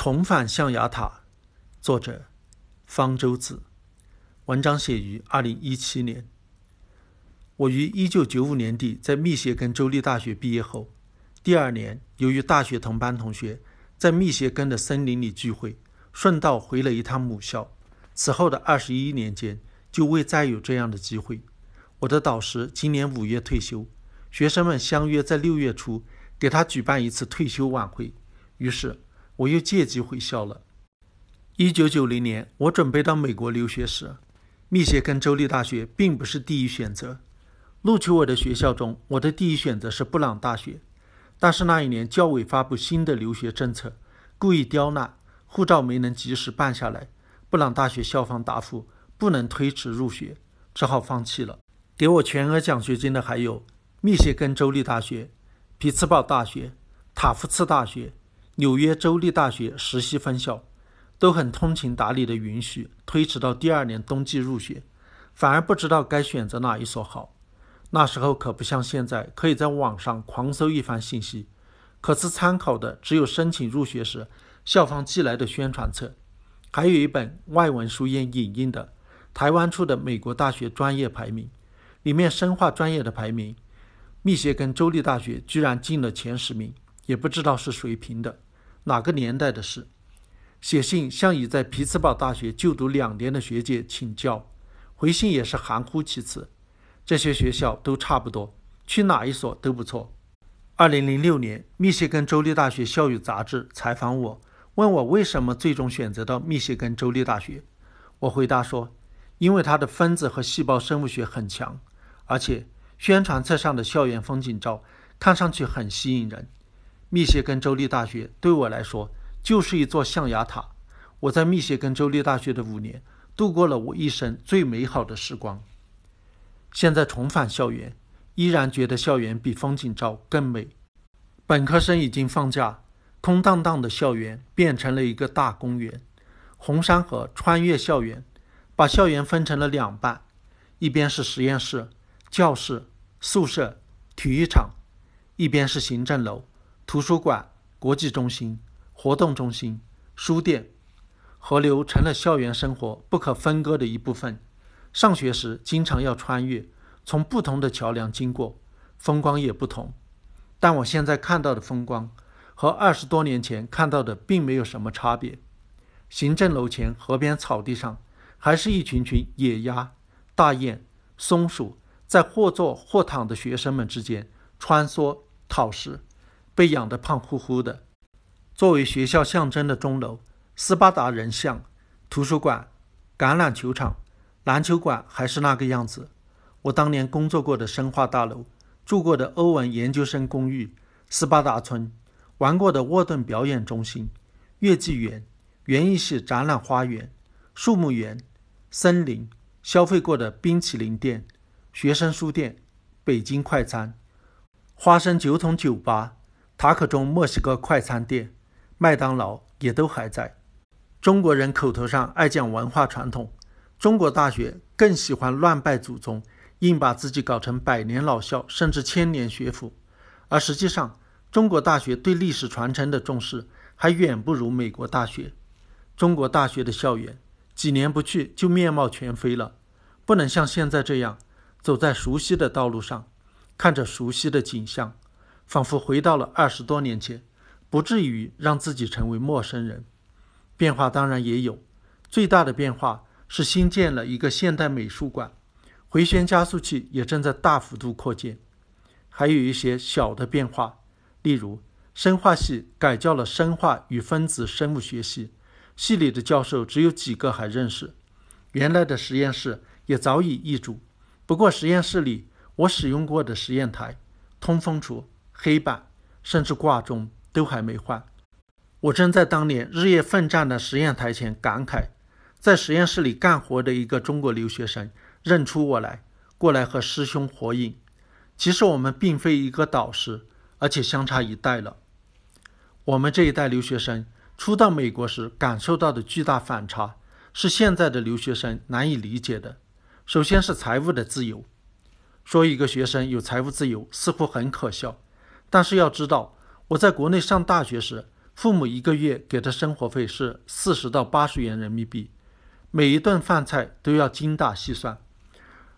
重返象牙塔，作者方舟子。文章写于二零一七年。我于一九九五年底在密歇根州立大学毕业后，第二年由于大学同班同学在密歇根的森林里聚会，顺道回了一趟母校。此后的二十一年间，就未再有这样的机会。我的导师今年五月退休，学生们相约在六月初给他举办一次退休晚会，于是。我又借机回校了。一九九零年，我准备到美国留学时，密歇根州立大学并不是第一选择。录取我的学校中，我的第一选择是布朗大学。但是那一年教委发布新的留学政策，故意刁难，护照没能及时办下来。布朗大学校方答复不能推迟入学，只好放弃了。给我全额奖学金的还有密歇根州立大学、匹兹堡大学、塔夫茨大学。纽约州立大学实习分校都很通情达理的允许推迟到第二年冬季入学，反而不知道该选择哪一所好。那时候可不像现在，可以在网上狂搜一番信息，可是参考的只有申请入学时校方寄来的宣传册，还有一本外文书院影印的台湾出的美国大学专业排名，里面生化专业的排名，密歇根州立大学居然进了前十名，也不知道是谁评的。哪个年代的事？写信向已在匹兹堡大学就读两年的学姐请教，回信也是含糊其辞。这些学校都差不多，去哪一所都不错。二零零六年，密歇根州立大学校友杂志采访我，问我为什么最终选择到密歇根州立大学。我回答说，因为它的分子和细胞生物学很强，而且宣传册上的校园风景照看上去很吸引人。密歇根州立大学对我来说就是一座象牙塔。我在密歇根州立大学的五年，度过了我一生最美好的时光。现在重返校园，依然觉得校园比风景照更美。本科生已经放假，空荡荡的校园变成了一个大公园。红山河穿越校园，把校园分成了两半：一边是实验室、教室、宿舍、体育场；一边是行政楼。图书馆、国际中心、活动中心、书店，河流成了校园生活不可分割的一部分。上学时经常要穿越，从不同的桥梁经过，风光也不同。但我现在看到的风光，和二十多年前看到的并没有什么差别。行政楼前河边草地上，还是一群群野鸭、大雁、松鼠，在或坐或躺的学生们之间穿梭讨食。被养得胖乎乎的。作为学校象征的钟楼、斯巴达人像、图书馆、橄榄球场、篮球馆还是那个样子。我当年工作过的生化大楼、住过的欧文研究生公寓、斯巴达村、玩过的沃顿表演中心、月季园、园艺系展览花园、树木园、森林、消费过的冰淇淋店、学生书店、北京快餐、花生酒桶酒吧。塔可中墨西哥快餐店、麦当劳也都还在。中国人口头上爱讲文化传统，中国大学更喜欢乱拜祖宗，硬把自己搞成百年老校，甚至千年学府。而实际上，中国大学对历史传承的重视还远不如美国大学。中国大学的校园几年不去就面貌全非了，不能像现在这样走在熟悉的道路上，看着熟悉的景象。仿佛回到了二十多年前，不至于让自己成为陌生人。变化当然也有，最大的变化是新建了一个现代美术馆，回旋加速器也正在大幅度扩建。还有一些小的变化，例如生化系改叫了生化与分子生物学系，系里的教授只有几个还认识。原来的实验室也早已易主，不过实验室里我使用过的实验台、通风橱。黑板甚至挂钟都还没换。我正在当年日夜奋战的实验台前感慨，在实验室里干活的一个中国留学生认出我来，过来和师兄合影。其实我们并非一个导师，而且相差一代了。我们这一代留学生初到美国时感受到的巨大反差，是现在的留学生难以理解的。首先是财务的自由，说一个学生有财务自由似乎很可笑。但是要知道，我在国内上大学时，父母一个月给的生活费是四十到八十元人民币，每一顿饭菜都要精打细算。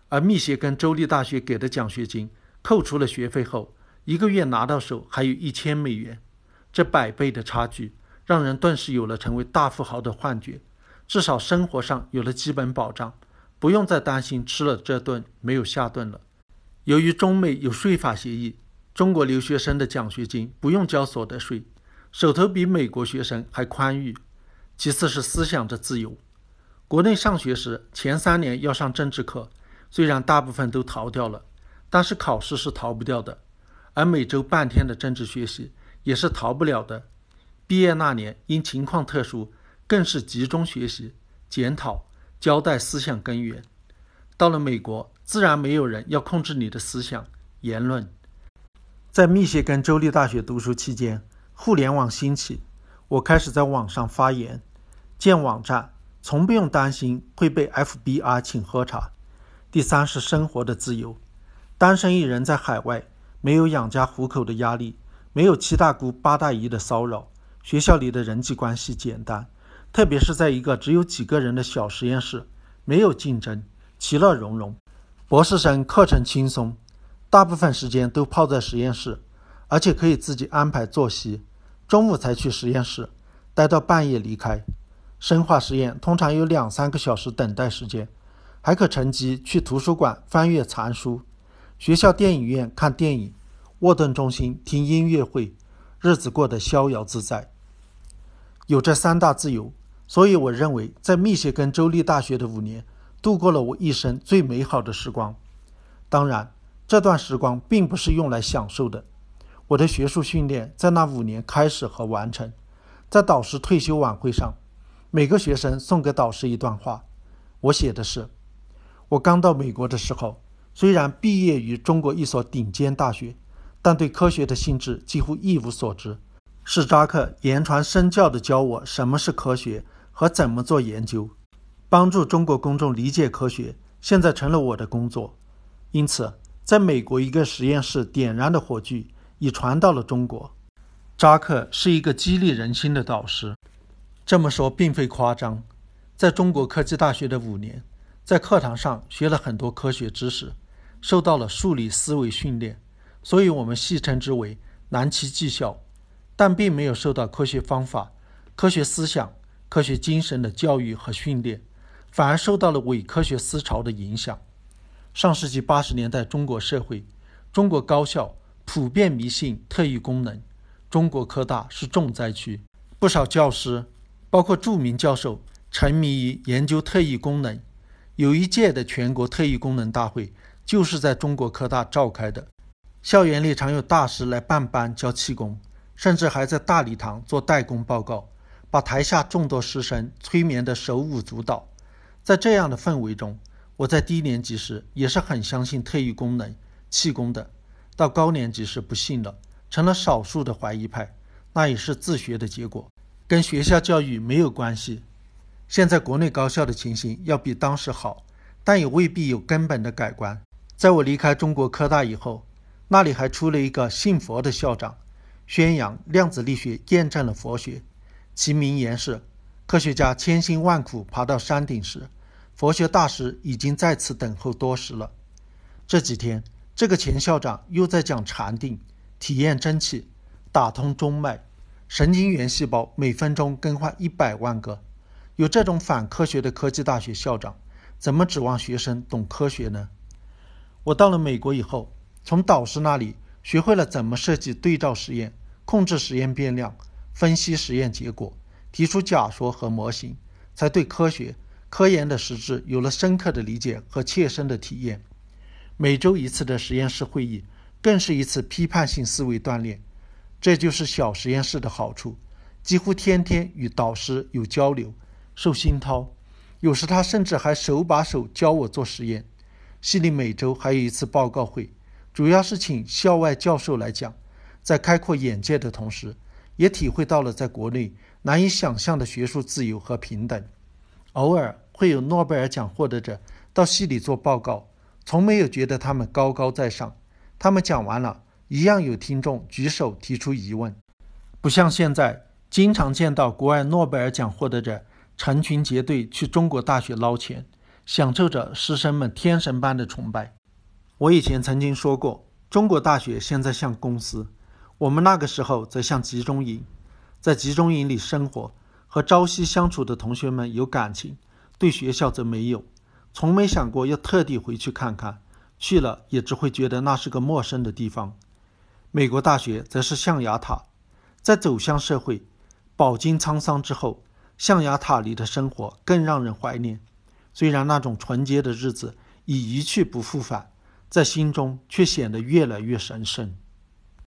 而密歇根州立大学给的奖学金，扣除了学费后，一个月拿到手还有一千美元。这百倍的差距，让人顿时有了成为大富豪的幻觉。至少生活上有了基本保障，不用再担心吃了这顿没有下顿了。由于中美有税法协议，中国留学生的奖学金不用交所得税，手头比美国学生还宽裕。其次是思想的自由。国内上学时前三年要上政治课，虽然大部分都逃掉了，但是考试是逃不掉的。而每周半天的政治学习也是逃不了的。毕业那年因情况特殊，更是集中学习、检讨、交代思想根源。到了美国。自然没有人要控制你的思想言论。在密歇根州立大学读书期间，互联网兴起，我开始在网上发言，建网站，从不用担心会被 FBI 请喝茶。第三是生活的自由，单身一人在海外，没有养家糊口的压力，没有七大姑八大姨的骚扰，学校里的人际关系简单，特别是在一个只有几个人的小实验室，没有竞争，其乐融融。博士生课程轻松，大部分时间都泡在实验室，而且可以自己安排作息。中午才去实验室，待到半夜离开。生化实验通常有两三个小时等待时间，还可乘机去图书馆翻阅藏书，学校电影院看电影，沃顿中心听音乐会，日子过得逍遥自在。有这三大自由，所以我认为在密歇根州立大学的五年。度过了我一生最美好的时光，当然，这段时光并不是用来享受的。我的学术训练在那五年开始和完成。在导师退休晚会上，每个学生送给导师一段话，我写的是：我刚到美国的时候，虽然毕业于中国一所顶尖大学，但对科学的性质几乎一无所知。史扎克言传身教地教我什么是科学和怎么做研究。帮助中国公众理解科学，现在成了我的工作。因此，在美国一个实验室点燃的火炬已传到了中国。扎克是一个激励人心的导师，这么说并非夸张。在中国科技大学的五年，在课堂上学了很多科学知识，受到了数理思维训练，所以我们戏称之为“南齐技校”，但并没有受到科学方法、科学思想、科学精神的教育和训练。反而受到了伪科学思潮的影响。上世纪八十年代，中国社会、中国高校普遍迷信特异功能，中国科大是重灾区。不少教师，包括著名教授，沉迷于研究特异功能。有一届的全国特异功能大会就是在中国科大召开的。校园里常有大师来办班教气功，甚至还在大礼堂做代工报告，把台下众多师生催眠得手舞足蹈。在这样的氛围中，我在低年级时也是很相信特异功能、气功的。到高年级时不信了，成了少数的怀疑派，那也是自学的结果，跟学校教育没有关系。现在国内高校的情形要比当时好，但也未必有根本的改观。在我离开中国科大以后，那里还出了一个信佛的校长，宣扬量子力学验证了佛学，其名言是。科学家千辛万苦爬到山顶时，佛学大师已经在此等候多时了。这几天，这个前校长又在讲禅定、体验真气、打通中脉、神经元细胞每分钟更换一百万个。有这种反科学的科技大学校长，怎么指望学生懂科学呢？我到了美国以后，从导师那里学会了怎么设计对照实验、控制实验变量、分析实验结果。提出假说和模型，才对科学、科研的实质有了深刻的理解和切身的体验。每周一次的实验室会议，更是一次批判性思维锻炼。这就是小实验室的好处，几乎天天与导师有交流，受熏陶。有时他甚至还手把手教我做实验。系里每周还有一次报告会，主要是请校外教授来讲，在开阔眼界的同时，也体会到了在国内。难以想象的学术自由和平等，偶尔会有诺贝尔奖获得者到系里做报告，从没有觉得他们高高在上。他们讲完了，一样有听众举手提出疑问。不像现在，经常见到国外诺贝尔奖获得者成群结队去中国大学捞钱，享受着师生们天神般的崇拜。我以前曾经说过，中国大学现在像公司，我们那个时候则像集中营。在集中营里生活和朝夕相处的同学们有感情，对学校则没有，从没想过要特地回去看看，去了也只会觉得那是个陌生的地方。美国大学则是象牙塔，在走向社会、饱经沧桑之后，象牙塔里的生活更让人怀念。虽然那种纯洁的日子已一去不复返。在心中却显得越来越神圣。